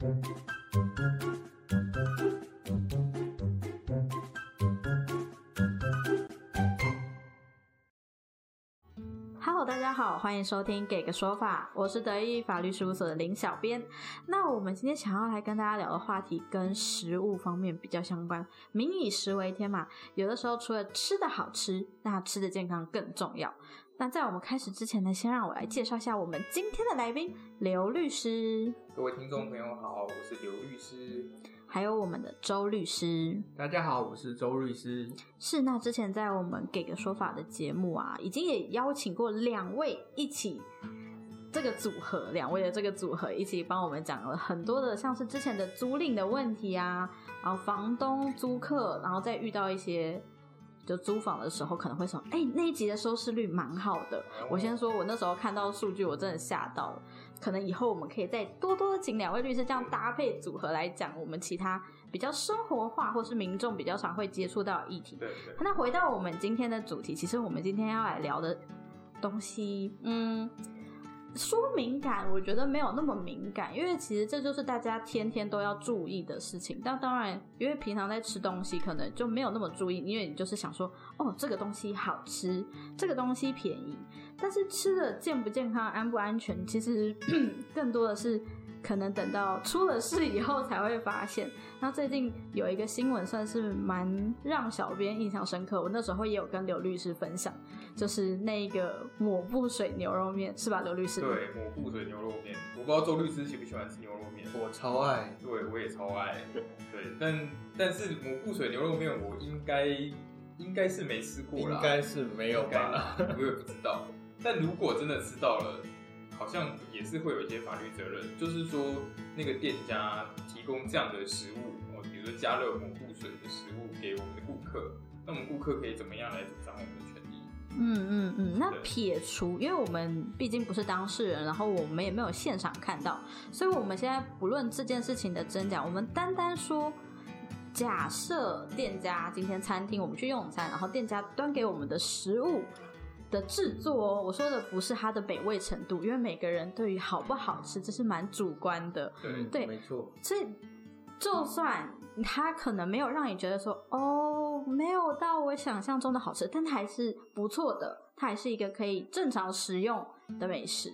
Hello，大家好，欢迎收听《给个说法》，我是德意法律事务所的林小编。那我们今天想要来跟大家聊的话题跟食物方面比较相关。民以食为天嘛，有的时候除了吃的好吃，那吃的健康更重要。那在我们开始之前呢，先让我来介绍一下我们今天的来宾刘律师，各位听众朋友好，我是刘律师。还有我们的周律师。大家好，我是周律师。是，那之前在我们给个说法的节目啊，已经也邀请过两位一起这个组合，两位的这个组合一起帮我们讲了很多的，像是之前的租赁的问题啊，然后房东租客，然后再遇到一些。就租房的时候可能会说，哎、那一集的收视率蛮好的。我先说，我那时候看到数据，我真的吓到了。可能以后我们可以再多多请两位律师这样搭配组合来讲我们其他比较生活化或是民众比较常会接触到的议题。对对，那回到我们今天的主题，其实我们今天要来聊的东西，嗯，说敏感，我觉得没有那么敏感，因为其实这就是大家天天都要注意的事情。但当然，因为平常在吃东西，可能就没有那么注意，因为你就是想说，哦，这个东西好吃，这个东西便宜，但是吃的健不健康、安不安全，其实 更多的是。可能等到出了事以后才会发现。那最近有一个新闻，算是蛮让小编印象深刻。我那时候也有跟刘律师分享，就是那个抹布水牛肉面，是吧，刘律师？对，抹布水牛肉面，我不知道周律师喜不喜欢吃牛肉面。我超爱，对，我也超爱。对，但但是抹布水牛肉面，我应该应该是没吃过啦，应该是没有吧？我也不知道。但如果真的吃到了，好像也是会有一些法律责任，就是说那个店家提供这样的食物，哦，比如说加热抹布水的食物给我们的顾客，那我们顾客可以怎么样来主张我们的权利？嗯嗯嗯，那撇除，因为我们毕竟不是当事人，然后我们也没有现场看到，所以我们现在不论这件事情的真假，我们单单说，假设店家今天餐厅我们去用餐，然后店家端给我们的食物的制作哦，我说的不是它的美味程度，因为每个人对于好不好吃这是蛮主观的，对对没错，所以，就算它可能没有让你觉得说哦，没有到我想象中的好吃，但它还是不错的，它还是一个可以正常食用的美食。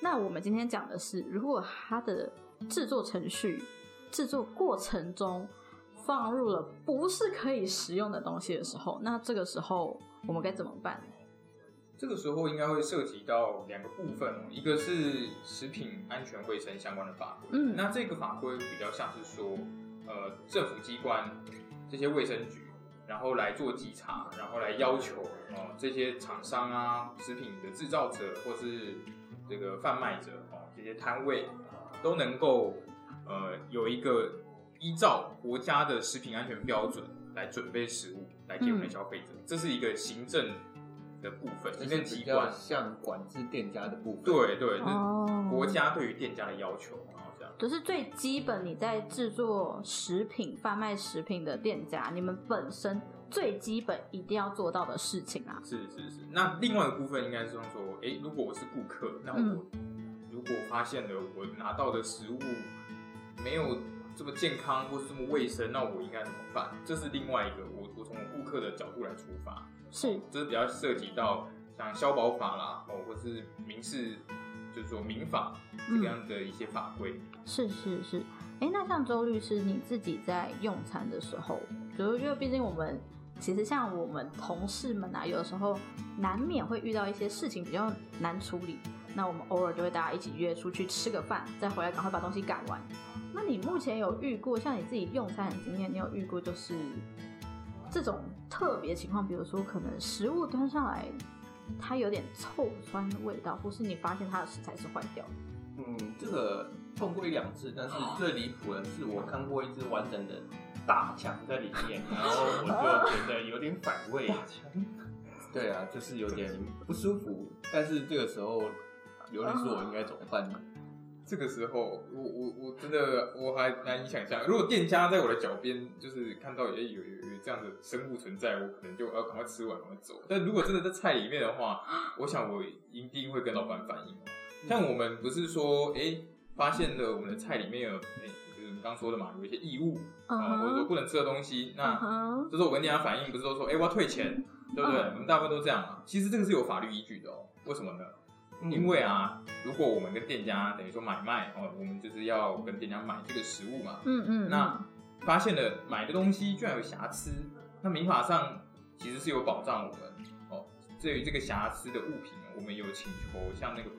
那我们今天讲的是，如果它的制作程序、制作过程中放入了不是可以食用的东西的时候，那这个时候我们该怎么办？这个时候应该会涉及到两个部分哦，一个是食品安全卫生相关的法规，嗯。那这个法规比较像是说，呃，政府机关这些卫生局，然后来做稽查，然后来要求哦、这些厂商啊、食品的制造者或是这个贩卖者哦这些摊位都能够呃有一个依照国家的食品安全标准来准备食物来给我们消费者，这是一个行政的部分，这行是比较政机关。像管制店家的部分。对对，哦那国家对于店家的要求，然后这样。就是最基本，你在制作食品、贩卖食品的店家，你们本身最基本一定要做到的事情啊。是是是，那另外一个部分应该是说，诶，如果我是顾客，那我、嗯如果发现了我拿到的食物没有这么健康或是这么卫生，那我应该怎么办？这是另外一个，我我从我顾客的角度来出发，是，就是比较涉及到像消保法啦，哦，或是民事，就是说民法这个样的一些法规。是是是。哎，那像周律师，你自己在用餐的时候，就是因为毕竟我们其实像我们同事们啊，有的时候难免会遇到一些事情比较难处理，那我们偶尔就会大家一起约出去吃个饭，再回来赶快把东西赶完。那你目前有遇过像你自己用餐的经验，你有遇过就是这种特别情况，比如说可能食物端上来，它有点臭酸的味道，或是你发现它的食材是坏掉的。嗯，这个碰过一两次，但是最离谱的是我看过一只完整的大强在里面，然后我就觉得有点反胃。对啊，就是有点不舒服。但是这个时候，有人说，我应该怎么办呢？这个时候，我我我真的我还难以想象，如果店家在我的脚边，就是看到有有有有这样的生物存在，我可能就要赶快吃完，赶快走。但如果真的在菜里面的话，我想我一定会跟老板反映。像我们不是说，哎、发现了我们的菜里面有，哎、刚刚说的嘛，有一些异物嗯啊，或者说，不能吃的东西，嗯那哼，这时候我跟店家反映，不是都说，哎，我要退钱，对不对？嗯我们大部分都这样嘛。其实这个是有法律依据的哦。为什么呢？嗯因为啊，如果我们跟店家等于说买卖哦，我们就是要跟店家买这个食物嘛，嗯嗯，那发现了买的东西居然有瑕疵，那民法上其实是有保障我们哦。对于这个瑕疵的物品，我们有请求像那个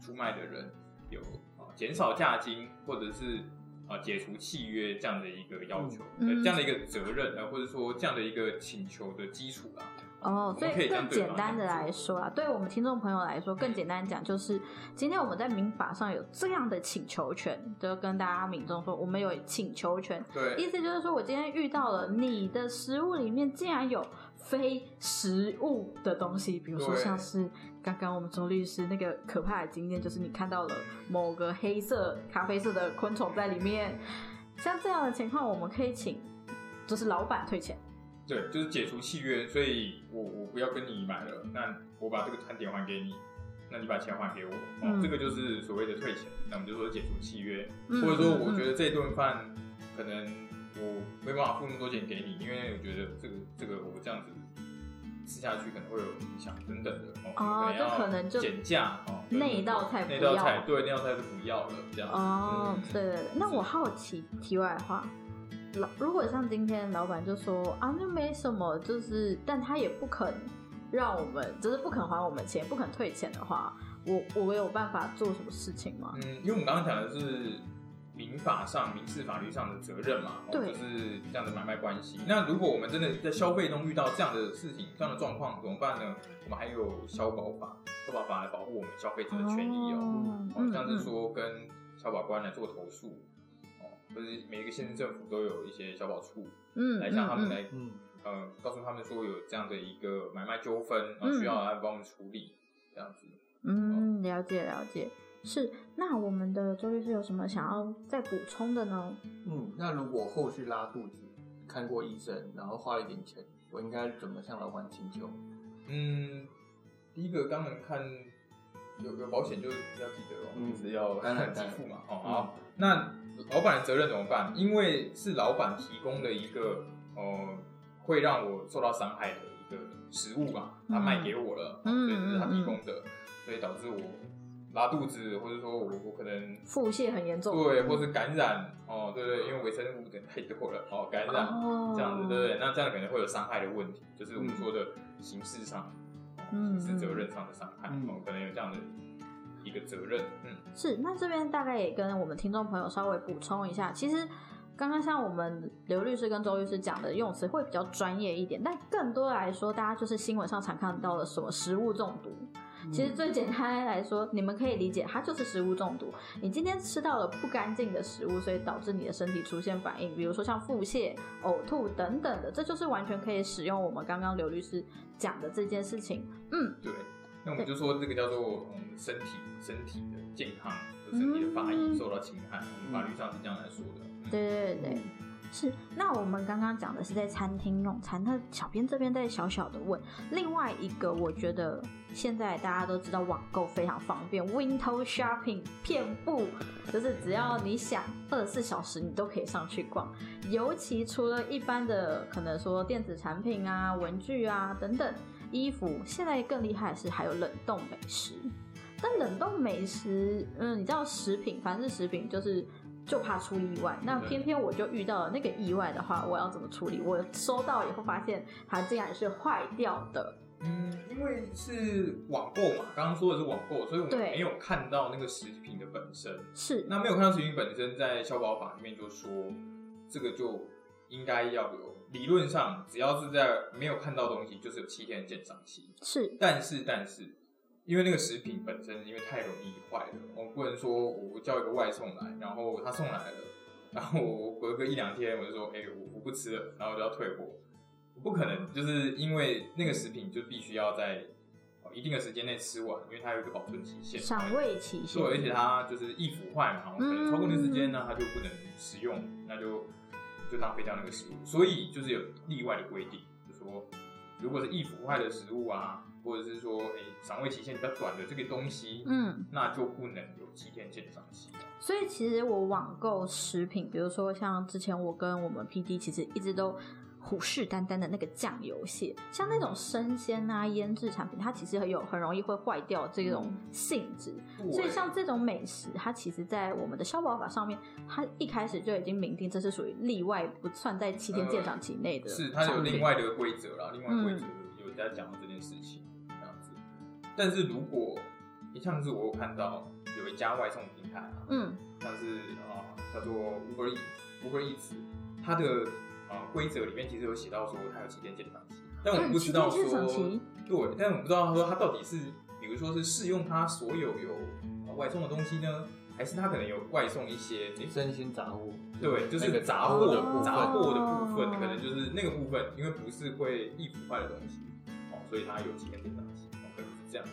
出卖的人有啊减少价金，或者是啊解除契约这样的一个要求，嗯呃这样的一个责任，呃或者说这样的一个请求的基础啦。哦，所以以更简单的来说啊，对我们听众朋友来说，更简单讲就是，今天我们在民法上有这样的请求权，就跟大家民众说，我们有请求权，对，意思就是说我今天遇到了你的食物里面竟然有非食物的东西，比如说像是刚刚我们周律师那个可怕的经验，就是你看到了某个黑色、咖啡色的昆虫在里面，像这样的情况，我们可以请就是老板退钱。对，就是解除契约，所以我我不要跟你买了，那我把这个餐点还给你，那你把钱还给我，哦，嗯这个就是所谓的退钱，那我们就说解除契约，嗯或者说嗯我觉得这顿饭可能我没办法付那么多钱给你，因为我觉得这个这个我这样子吃下去可能会有影响等等的，哦，哦要就可能就减价哦，那一道菜不那道要菜对那道菜就不要了，这样子哦，嗯对对对，那我好奇，题外话，老如果像今天老板就说啊，那没什么，就是，但他也不肯让我们，就是不肯还我们钱，不肯退钱的话，我我有办法做什么事情吗？嗯，因为我们刚刚讲的是民法上、民事法律上的责任嘛，就是这样的买卖关系。那如果我们真的在消费中遇到这样的事情、这样的状况，怎么办呢？我们还有消保法，消保法来保护我们消费者的权益哦。哦哦，像是说跟消保官来做投诉，哦，或者每一个县市政府都有一些消保处嗯来向他们嗯来嗯，呃，告诉他们说有这样的一个买卖纠纷，然后嗯需要来帮我们处理，这样子。嗯，了解了解。是，那我们的周律师有什么想要再补充的呢？嗯，那如果后续拉肚子，看过医生，然后花了一点钱，我应该怎么向老板请求？嗯，第一个当然看有有保险就要记得哦，嗯就是要当然 给付嘛。哦，嗯好，那老板的责任怎么办？因为是老板提供的一个呃，会让我受到伤害的一个食物嘛，他嗯。卖给我了，嗯是他嗯提供的，所以导致我拉肚子，或者说我我可能腹泻很严重，对，或是感染哦，对对，因为微生物的太多了哦，感染。哦，这样子，对不对？那这样可能会有伤害的问题，就是我们说的形式上、嗯刑事责任上的伤害，嗯。哦，可能有这样的一个责任，嗯，是，那这边大概也跟我们听众朋友稍微补充一下，其实刚刚像我们刘律师跟周律师讲的用词会比较专业一点，但更多来说，大家就是新闻上常看到的什么食物中毒。其实最简单来说，你们可以理解，它就是食物中毒。你今天吃到了不干净的食物，所以导致你的身体出现反应，比如说像腹泻、呕吐等等的，这就是完全可以使用我们刚刚刘律师讲的这件事情。嗯，对。那我们就说这个叫做嗯身体身体的健康和身体的法益嗯受到侵害，我们法律上是这样来说的。嗯对对对对。是，那我们刚刚讲的是在餐厅用餐，那小编这边再小小的问，另外一个我觉得现在大家都知道网购非常方便，Window Shopping 遍布，就是只要你想，二十四小时你都可以上去逛。尤其除了一般的可能说电子产品啊、文具啊等等，衣服，现在更厉害的是还有冷冻美食。但冷冻美食，嗯，你知道食品，凡是食品就是就怕出意外。那偏偏我就遇到了那个意外的话，我要怎么处理？我收到以后发现它竟然是坏掉的。嗯，因为是网购嘛，刚刚说的是网购，所以我们没有看到那个食品的本身。是，那没有看到食品本身，在消保法里面就说，这个就应该要有理论上，只要是在没有看到东西，就是有七天的鉴赏期。是，但是但是，因为那个食品本身因为太容易坏了，我不能说我叫一个外送来，然后他送来了，然后我隔个一两天我就说，哎、我我不吃了，然后我就要退货，不可能，就是因为那个食品就必须要在哦一定的时间内吃完，因为它有一个保存期限，赏味期限对，。而且它就是易腐坏嘛，可能超过那个时间呢，它就不能食用，那就就浪费掉那个食物。所以就是有例外的规定，就说如果是易腐坏的食物啊，或者是说诶赏味期限比较短的这个东西，嗯，那就不能有七天鉴赏期。所以其实我网购食品，比如说像之前我跟我们 P D 其实一直都虎视眈眈的那个酱油蟹，像那种生鲜啊腌制产品，它其实有很容易会坏掉这种性质。所以像这种美食，它其实，在我们的消保法上面，它一开始就已经明定这是属于例外，不算在七天鉴赏期内的、是它有另外的规则啦，另外规则有在讲到这件事情这样子。但是如果你像是我有看到有一家外送平台啊，嗯，像是啊、叫做 Uber Eats，它的啊规则里面其实有写到说它有七天鉴赏期，但我们不知道说对，但我们不知道说它到底是比如说是适用它所有有呃外送的东西呢，还是它可能有外送一些诶生鲜杂物，对，就是杂货货的部分。杂货的部分，哦。可能就是那个部分，因为不是会易腐坏的东西，哦，所以它有七天鉴赏期，哦，可能是这样子。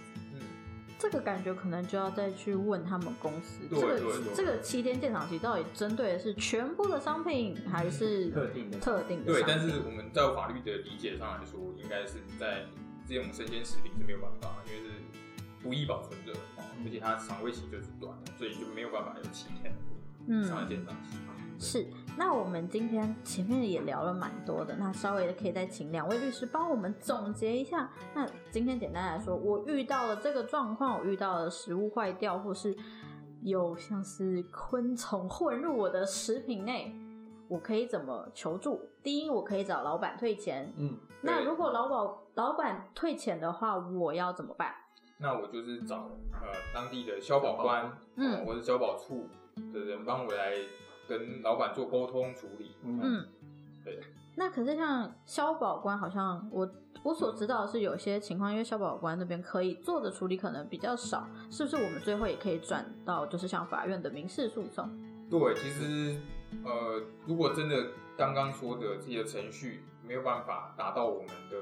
嗯，这个感觉可能就要再去问他们公司，对这个这个七天鉴赏期到底针对的是全部的商品，还是特定的特定的对，但是我们在法律的理解上来说，应该是在这种生鲜食品是没有办法，因为是不易保存的，哦，而且它赏味期就是短，所以就没有办法有七天嗯。上的鉴赏期。是，那我们今天前面也聊了蛮多的，那稍微可以再请两位律师帮我们总结一下。那今天简单来说，我遇到了这个状况，我遇到了食物坏掉，或是有像是昆虫混入我的食品内，我可以怎么求助？第一，我可以找老板退钱。嗯，那如果老板老板退钱的话，我要怎么办？那我就是找呃当地的消保官，嗯嗯，或者消保处的人帮我来跟老板做沟通处理。嗯嗯，对。那可是像消保官，好像我我所知道的是有些情况，因为消保官那边可以做的处理可能比较少，是不是？我们最后也可以转到就是像法院的民事诉讼？对，其实呃，如果真的刚刚说的这些程序没有办法达到我们的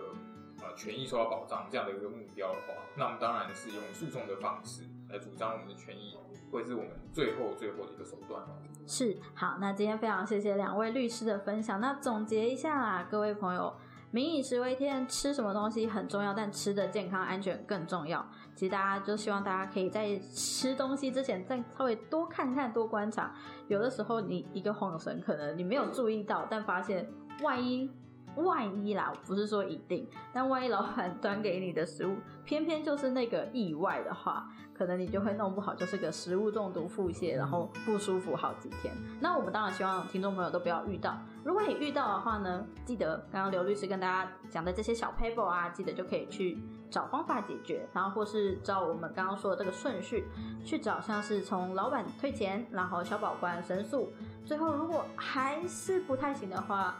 呃权益受到保障这样的一个目标的话，那我们当然是用诉讼的方式来主张我们的权益，会是我们最后最后的一个手段。是，好，那今天非常谢谢两位律师的分享。那总结一下啦，各位朋友，民以食为天，吃什么东西很重要，但吃的健康安全更重要。其实大家就希望大家可以在吃东西之前再稍微多看看、多观察。有的时候你一个晃神，可能你没有注意到，但发现万一万一啦，不是说一定，但万一老板端给你的食物偏偏就是那个意外的话，可能你就会弄不好，就是个食物中毒、腹泻，然后不舒服好几天。那我们当然希望听众朋友都不要遇到。如果你遇到的话呢，记得刚刚刘律师跟大家讲的这些小 paper 啊，记得就可以去找方法解决，然后或是照我们刚刚说的这个顺序去找，像是从老板退钱，然后小保官申诉，最后如果还是不太行的话。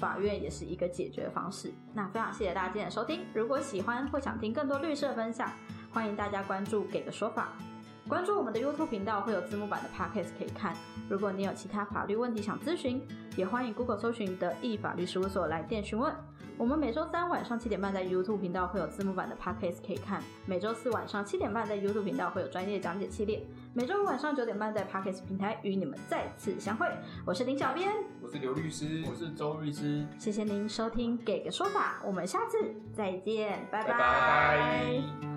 法院也是一个解决方式。那非常谢谢大家今天的收听。如果喜欢或想听更多律师的分享，欢迎大家关注“给个说法”，关注我们的 YouTube 频道，会有字幕版的 Podcast 可以看。如果你有其他法律问题想咨询，也欢迎 Google 搜寻德意法律事务所来电询问。我们每周三晚上七点半在 YouTube 频道会有字幕版的 Podcast 可以看，每周四晚上七点半在 YouTube 频道会有专业讲解系列，每周五晚上九点半在 Podcast 平台与你们再次相会。我是林小编，我是刘律师，我是周律师，谢谢您收听《给个说法》，我们下次再见，拜拜拜